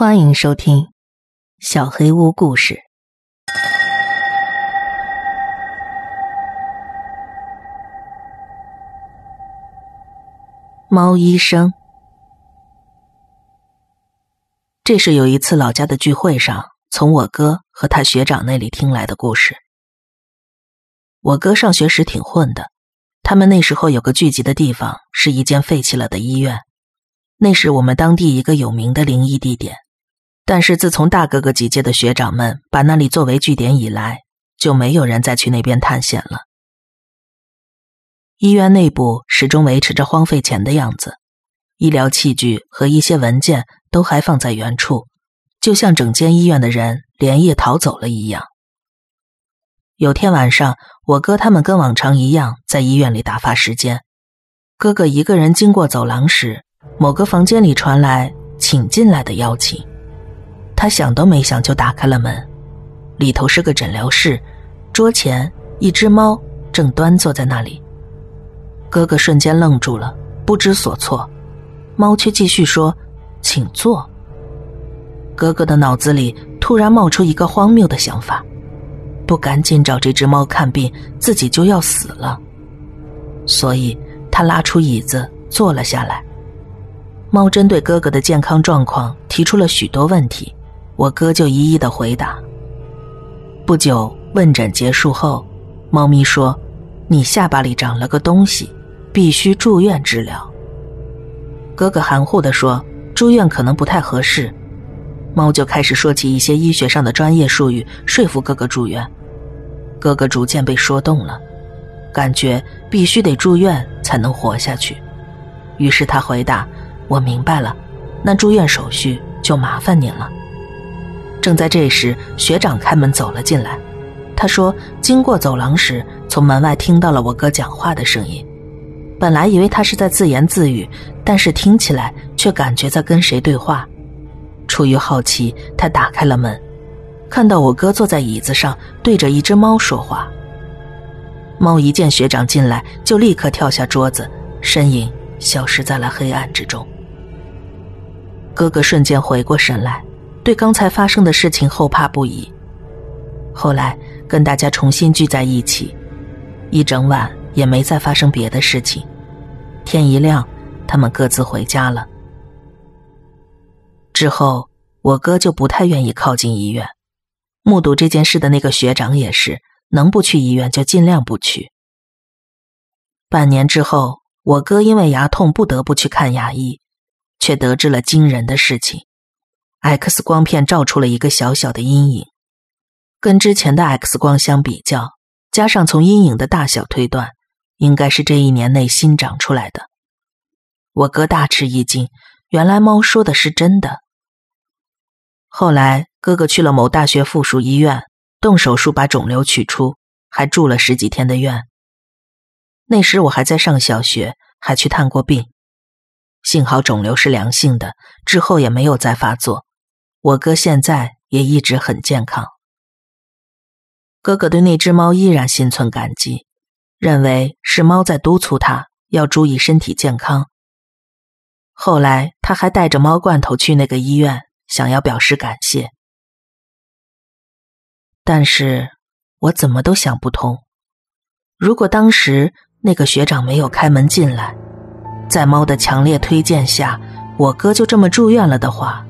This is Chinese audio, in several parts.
欢迎收听《小黑屋故事》。猫医生，这是有一次老家的聚会上，从我哥和他学长那里听来的故事。我哥上学时挺混的，他们那时候有个聚集的地方，是一间废弃了的医院。那是我们当地一个有名的灵异地点，但是自从大哥哥几届的学长们把那里作为据点以来，就没有人再去那边探险了。医院内部始终维持着荒废前的样子，医疗器具和一些文件都还放在原处，就像整间医院的人连夜逃走了一样。有天晚上，我哥他们跟往常一样在医院里打发时间，哥哥一个人经过走廊时。某个房间里传来“请进来”的邀请，他想都没想就打开了门，里头是个诊疗室，桌前一只猫正端坐在那里。哥哥瞬间愣住了，不知所措，猫却继续说：“请坐。”哥哥的脑子里突然冒出一个荒谬的想法：不赶紧找这只猫看病，自己就要死了。所以他拉出椅子坐了下来。猫针对哥哥的健康状况提出了许多问题，我哥就一一的回答。不久问诊结束后，猫咪说：“你下巴里长了个东西，必须住院治疗。”哥哥含糊的说：“住院可能不太合适。”猫就开始说起一些医学上的专业术语，说服哥哥住院。哥哥逐渐被说动了，感觉必须得住院才能活下去，于是他回答。我明白了，那住院手续就麻烦您了。正在这时，学长开门走了进来。他说：“经过走廊时，从门外听到了我哥讲话的声音。本来以为他是在自言自语，但是听起来却感觉在跟谁对话。出于好奇，他打开了门，看到我哥坐在椅子上，对着一只猫说话。猫一见学长进来，就立刻跳下桌子，身影消失在了黑暗之中。”哥哥瞬间回过神来，对刚才发生的事情后怕不已。后来跟大家重新聚在一起，一整晚也没再发生别的事情。天一亮，他们各自回家了。之后，我哥就不太愿意靠近医院。目睹这件事的那个学长也是，能不去医院就尽量不去。半年之后，我哥因为牙痛不得不去看牙医。却得知了惊人的事情，X 光片照出了一个小小的阴影，跟之前的 X 光相比较，加上从阴影的大小推断，应该是这一年内新长出来的。我哥大吃一惊，原来猫说的是真的。后来哥哥去了某大学附属医院，动手术把肿瘤取出，还住了十几天的院。那时我还在上小学，还去探过病。幸好肿瘤是良性的，之后也没有再发作。我哥现在也一直很健康。哥哥对那只猫依然心存感激，认为是猫在督促他要注意身体健康。后来他还带着猫罐头去那个医院，想要表示感谢。但是我怎么都想不通，如果当时那个学长没有开门进来。在猫的强烈推荐下，我哥就这么住院了的话，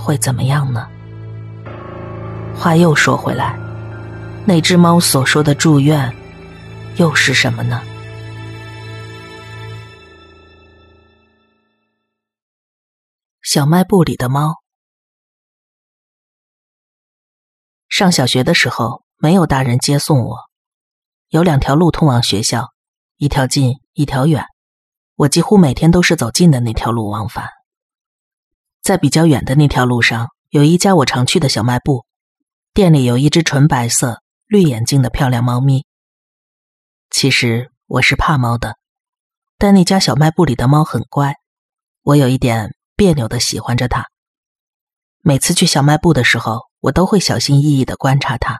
会怎么样呢？话又说回来，那只猫所说的住院，又是什么呢？小卖部里的猫。上小学的时候，没有大人接送我，有两条路通往学校，一条近，一条远。我几乎每天都是走近的那条路往返，在比较远的那条路上，有一家我常去的小卖部，店里有一只纯白色、绿眼睛的漂亮猫咪。其实我是怕猫的，但那家小卖部里的猫很乖，我有一点别扭的喜欢着它。每次去小卖部的时候，我都会小心翼翼的观察它。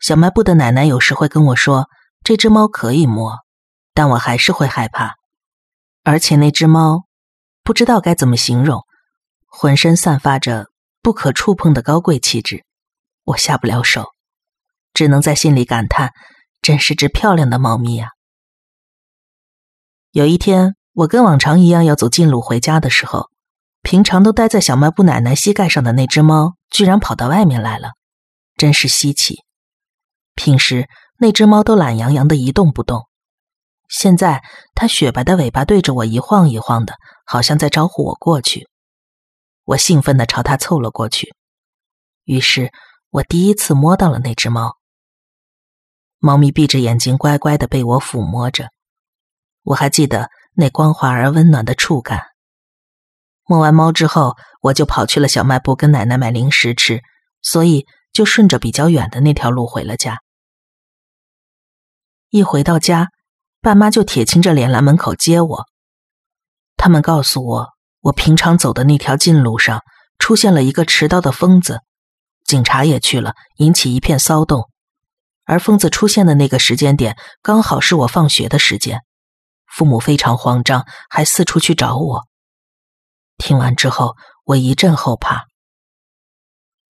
小卖部的奶奶有时会跟我说：“这只猫可以摸。”但我还是会害怕，而且那只猫不知道该怎么形容，浑身散发着不可触碰的高贵气质，我下不了手，只能在心里感叹：真是只漂亮的猫咪呀！有一天，我跟往常一样要走近路回家的时候，平常都待在小卖部奶奶膝盖上的那只猫，居然跑到外面来了，真是稀奇。平时那只猫都懒洋洋的一动不动，现在它雪白的尾巴对着我一晃一晃的，好像在招呼我过去。我兴奋地朝它凑了过去，于是我第一次摸到了那只猫。猫咪闭着眼睛，乖乖的被我抚摸着。我还记得那光滑而温暖的触感。摸完猫之后，我就跑去了小卖部跟奶奶买零食吃，所以就顺着比较远的那条路回了家。一回到家，爸妈就铁青着脸来门口接我。他们告诉我，我平常走的那条近路上出现了一个持刀的疯子，警察也去了，引起一片骚动。而疯子出现的那个时间点，刚好是我放学的时间。父母非常慌张，还四处去找我。听完之后，我一阵后怕。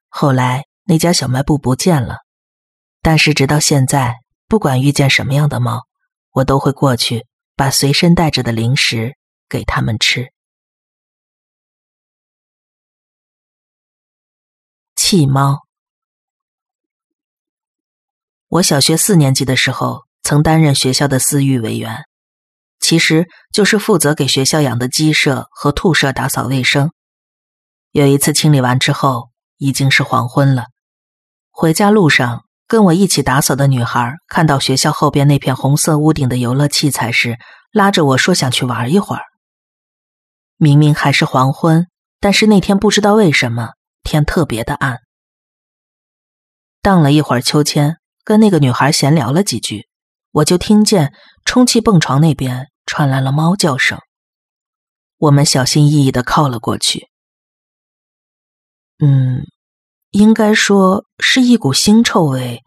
后来那家小卖部不见了，但是直到现在，不管遇见什么样的猫，我都会过去把随身带着的零食给他们吃。弃猫。我小学四年级的时候，曾担任学校的私域委员。其实就是负责给学校养的鸡舍和兔舍打扫卫生。有一次清理完之后，已经是黄昏了。回家路上，跟我一起打扫的女孩看到学校后边那片红色屋顶的游乐器材时，拉着我说想去玩一会儿。明明还是黄昏，但是那天不知道为什么天特别的暗。荡了一会儿秋千，跟那个女孩闲聊了几句，我就听见充气蹦床那边。传来了猫叫声，我们小心翼翼的靠了过去。嗯，应该说是一股腥臭味，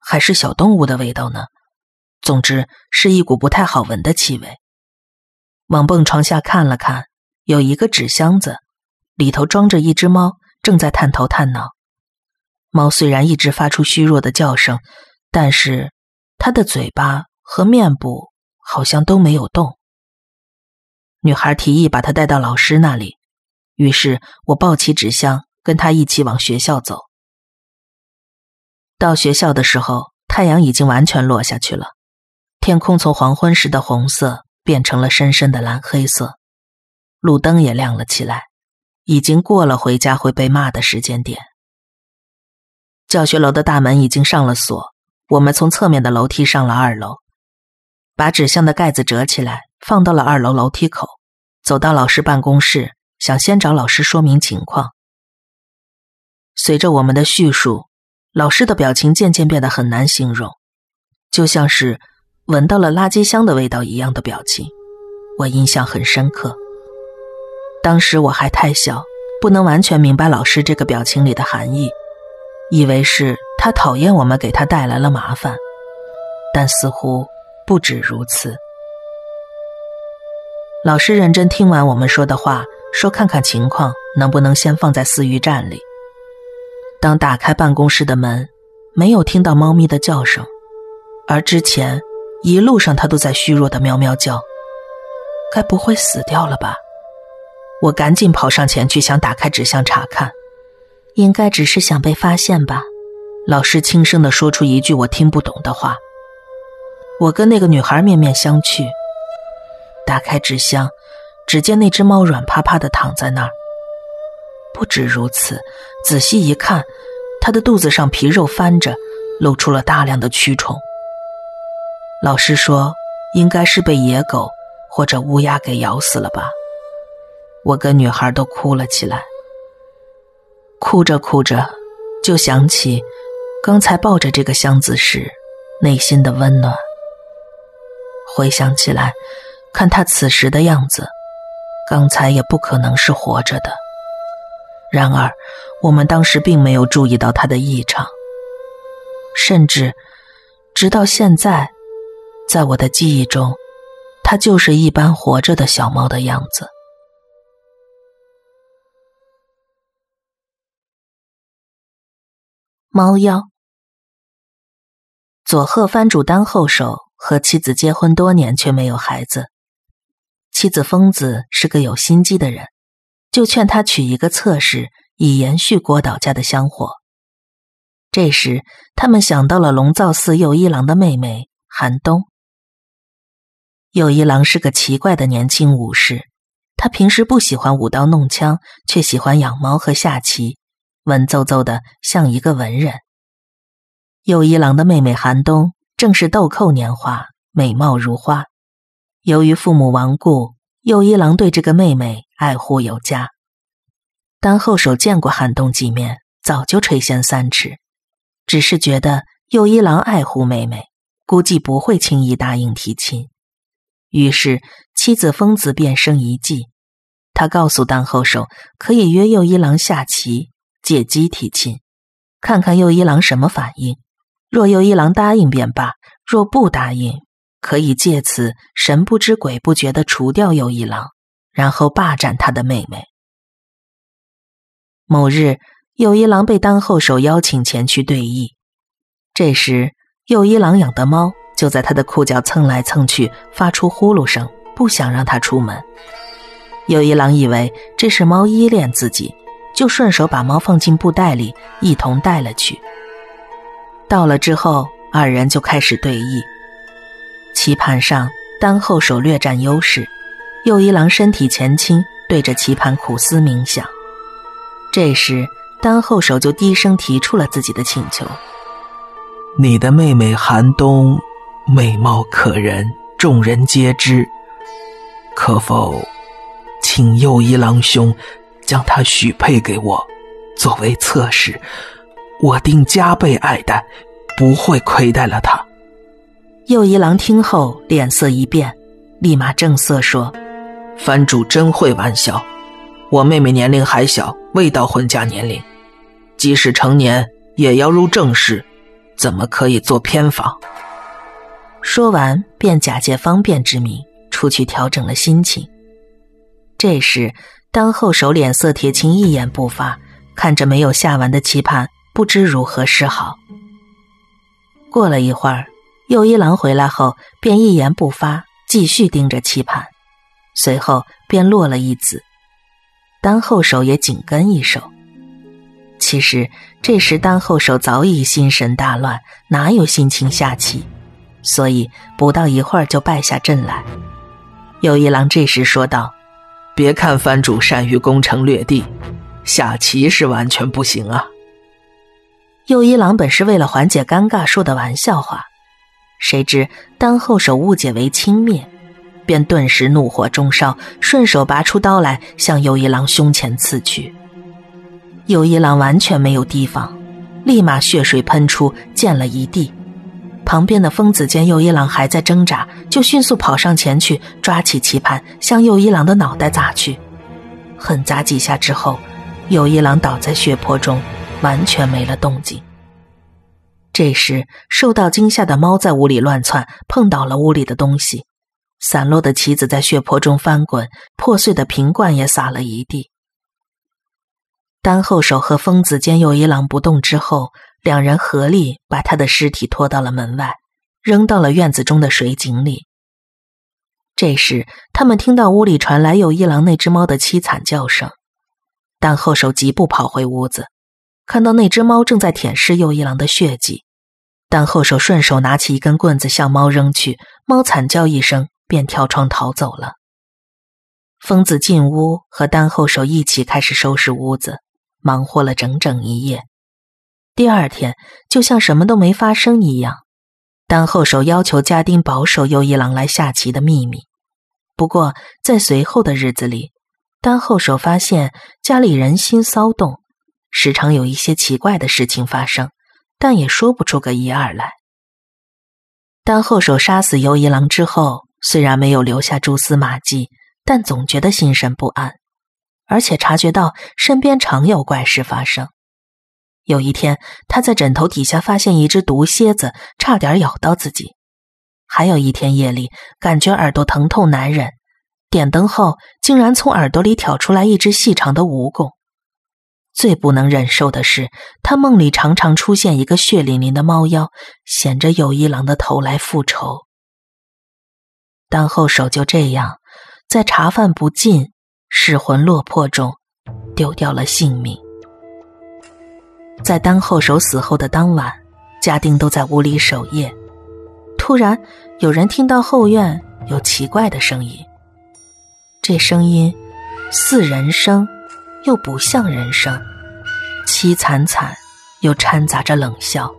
还是小动物的味道呢？总之是一股不太好闻的气味。往蹦床下看了看，有一个纸箱子，里头装着一只猫，正在探头探脑。猫虽然一直发出虚弱的叫声，但是它的嘴巴和面部。好像都没有动。女孩提议把他带到老师那里，于是我抱起纸箱，跟他一起往学校走。到学校的时候，太阳已经完全落下去了，天空从黄昏时的红色变成了深深的蓝黑色，路灯也亮了起来，已经过了回家会被骂的时间点。教学楼的大门已经上了锁，我们从侧面的楼梯上了二楼。把纸箱的盖子折起来，放到了二楼楼梯口。走到老师办公室，想先找老师说明情况。随着我们的叙述，老师的表情渐渐变得很难形容，就像是闻到了垃圾箱的味道一样的表情。我印象很深刻。当时我还太小，不能完全明白老师这个表情里的含义，以为是他讨厌我们给他带来了麻烦，但似乎。不止如此，老师认真听完我们说的话，说看看情况能不能先放在饲育站里。当打开办公室的门，没有听到猫咪的叫声，而之前一路上它都在虚弱的喵喵叫，该不会死掉了吧？我赶紧跑上前去想打开纸箱查看，应该只是想被发现吧。老师轻声的说出一句我听不懂的话。我跟那个女孩面面相觑，打开纸箱，只见那只猫软趴趴的躺在那儿。不止如此，仔细一看，它的肚子上皮肉翻着，露出了大量的蛆虫。老师说，应该是被野狗或者乌鸦给咬死了吧。我跟女孩都哭了起来，哭着哭着，就想起刚才抱着这个箱子时内心的温暖。回想起来，看他此时的样子，刚才也不可能是活着的。然而，我们当时并没有注意到他的异常，甚至直到现在，在我的记忆中，他就是一般活着的小猫的样子。猫妖。佐贺藩主丹后守和妻子结婚多年，却没有孩子。妻子疯子是个有心机的人，就劝他娶一个侧室，以延续郭岛家的香火。这时，他们想到了龙造寺右一郎的妹妹寒冬。右一郎是个奇怪的年轻武士，他平时不喜欢舞刀弄枪，却喜欢养猫和下棋，文绉绉的像一个文人。右一郎的妹妹寒冬正是豆蔻年华，美貌如花。由于父母亡故，右一郎对这个妹妹爱护有加。丹后手见过寒冬几面，早就垂涎三尺。只是觉得右一郎爱护妹妹，估计不会轻易答应提亲。于是妻子疯子便生一计，他告诉当后手可以约右一郎下棋，借机提亲，看看右一郎什么反应。若右一郎答应便罢，若不答应，可以借此神不知鬼不觉的除掉右一郎，然后霸占他的妹妹。某日。右一郎被丹后手邀请前去对弈，这时右一郎养的猫就在他的裤脚蹭来蹭去，发出呼噜声，不想让他出门。右一郎以为这是猫依恋自己，就顺手把猫放进布袋里，一同带了去。到了之后，二人就开始对弈。棋盘上，丹后手略占优势，右一郎身体前倾，对着棋盘苦思冥想。这时。丹后手就低声提出了自己的请求：“你的妹妹寒冬，美貌可人，众人皆知。可否，请右一郎兄将她许配给我，作为侧室，我定加倍爱戴，不会亏待了她。”右一郎听后脸色一变，立马正色说：“藩主真会玩笑，我妹妹年龄还小，未到婚嫁年龄。”即使成年，也要入正室，怎么可以做偏房？说完，便假借方便之名出去调整了心情。这时，丹后手脸色铁青，一言不发，看着没有下完的棋盘，不知如何是好。过了一会儿，右一郎回来后，便一言不发，继续盯着棋盘，随后便落了一子。丹后手也紧跟一手。其实这时丹后手早已心神大乱，哪有心情下棋？所以不到一会儿就败下阵来。右一郎这时说道：“别看藩主善于攻城略地，下棋是完全不行啊。”右一郎本是为了缓解尴尬说的玩笑话，谁知丹后手误解为轻蔑，便顿时怒火中烧，顺手拔出刀来向右一郎胸前刺去。右一郎完全没有提防，立马血水喷出，溅了一地。旁边的疯子见右一郎还在挣扎，就迅速跑上前去，抓起棋盘向右一郎的脑袋砸去。狠砸几下之后，右一郎倒在血泊中，完全没了动静。这时，受到惊吓的猫在屋里乱窜，碰倒了屋里的东西，散落的棋子在血泊中翻滚，破碎的瓶罐也洒了一地。丹后手和疯子见右一郎不动之后，两人合力把他的尸体拖到了门外，扔到了院子中的水井里。这时，他们听到屋里传来右一郎那只猫的凄惨叫声。丹后手疾步跑回屋子，看到那只猫正在舔舐右一郎的血迹。丹后手顺手拿起一根棍子向猫扔去，猫惨叫一声，便跳窗逃走了。疯子进屋和丹后手一起开始收拾屋子。忙活了整整一夜，第二天就像什么都没发生一样。丹后手要求家丁保守右一郎来下棋的秘密。不过在随后的日子里，丹后手发现家里人心骚动，时常有一些奇怪的事情发生，但也说不出个一二来。丹后手杀死右一郎之后，虽然没有留下蛛丝马迹，但总觉得心神不安。而且察觉到身边常有怪事发生。有一天，他在枕头底下发现一只毒蝎子，差点咬到自己。还有一天夜里，感觉耳朵疼痛难忍，点灯后竟然从耳朵里挑出来一只细长的蜈蚣。最不能忍受的是，他梦里常常出现一个血淋淋的猫妖，衔着友一郎的头来复仇。丹后手就这样，在茶饭不进、失魂落魄中，丢掉了性命。在丹后手死后的当晚，家丁都在屋里守夜。突然，有人听到后院有奇怪的声音。这声音似人声，又不像人声，凄惨惨，又掺杂着冷笑。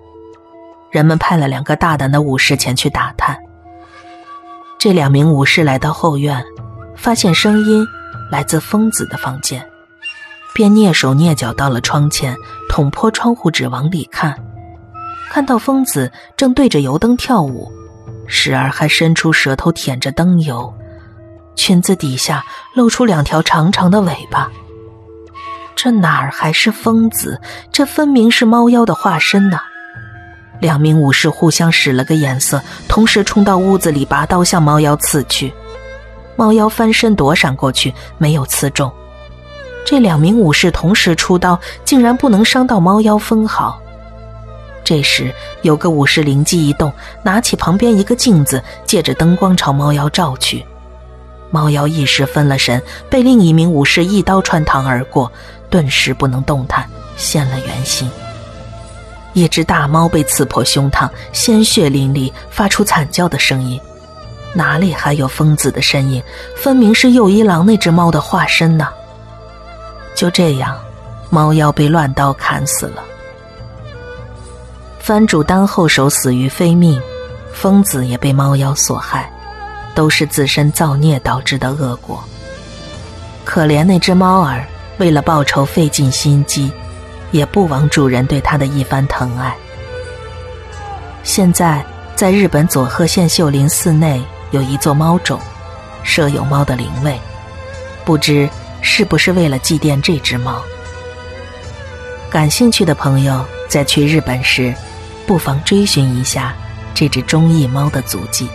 人们派了两个大胆的武士前去打探。这两名武士来到后院，发现声音来自疯子的房间，便蹑手蹑脚到了窗前，捅破窗户纸往里看。看到疯子正对着油灯跳舞，时而还伸出舌头舔着灯油，裙子底下露出两条长长的尾巴。这哪儿还是疯子？这分明是猫妖的化身呐！两名武士互相使了个眼色，同时冲到屋子里，拔刀向猫妖刺去。猫妖翻身躲闪过去，没有刺中。这两名武士同时出刀，竟然不能伤到猫妖分毫。这时，有个武士灵机一动，拿起旁边一个镜子，借着灯光朝猫妖照去。猫妖一时分了神，被另一名武士一刀穿膛而过，顿时不能动弹，现了原形。一只大猫被刺破胸膛，鲜血淋漓，发出惨叫的声音。哪里还有疯子的身影？分明是右一郎那只猫的化身呢！就这样，猫妖被乱刀砍死了。藩主当后手死于非命，疯子也被猫妖所害，都是自身造孽导致的恶果。可怜那只猫儿，为了报仇费尽心机，也不枉主人对它的一番疼爱。现在，在日本佐贺县秀林寺内有一座猫冢，设有猫的灵位，不知是不是为了祭奠这只猫。感兴趣的朋友在去日本时。不妨追寻一下这只忠义猫的足迹。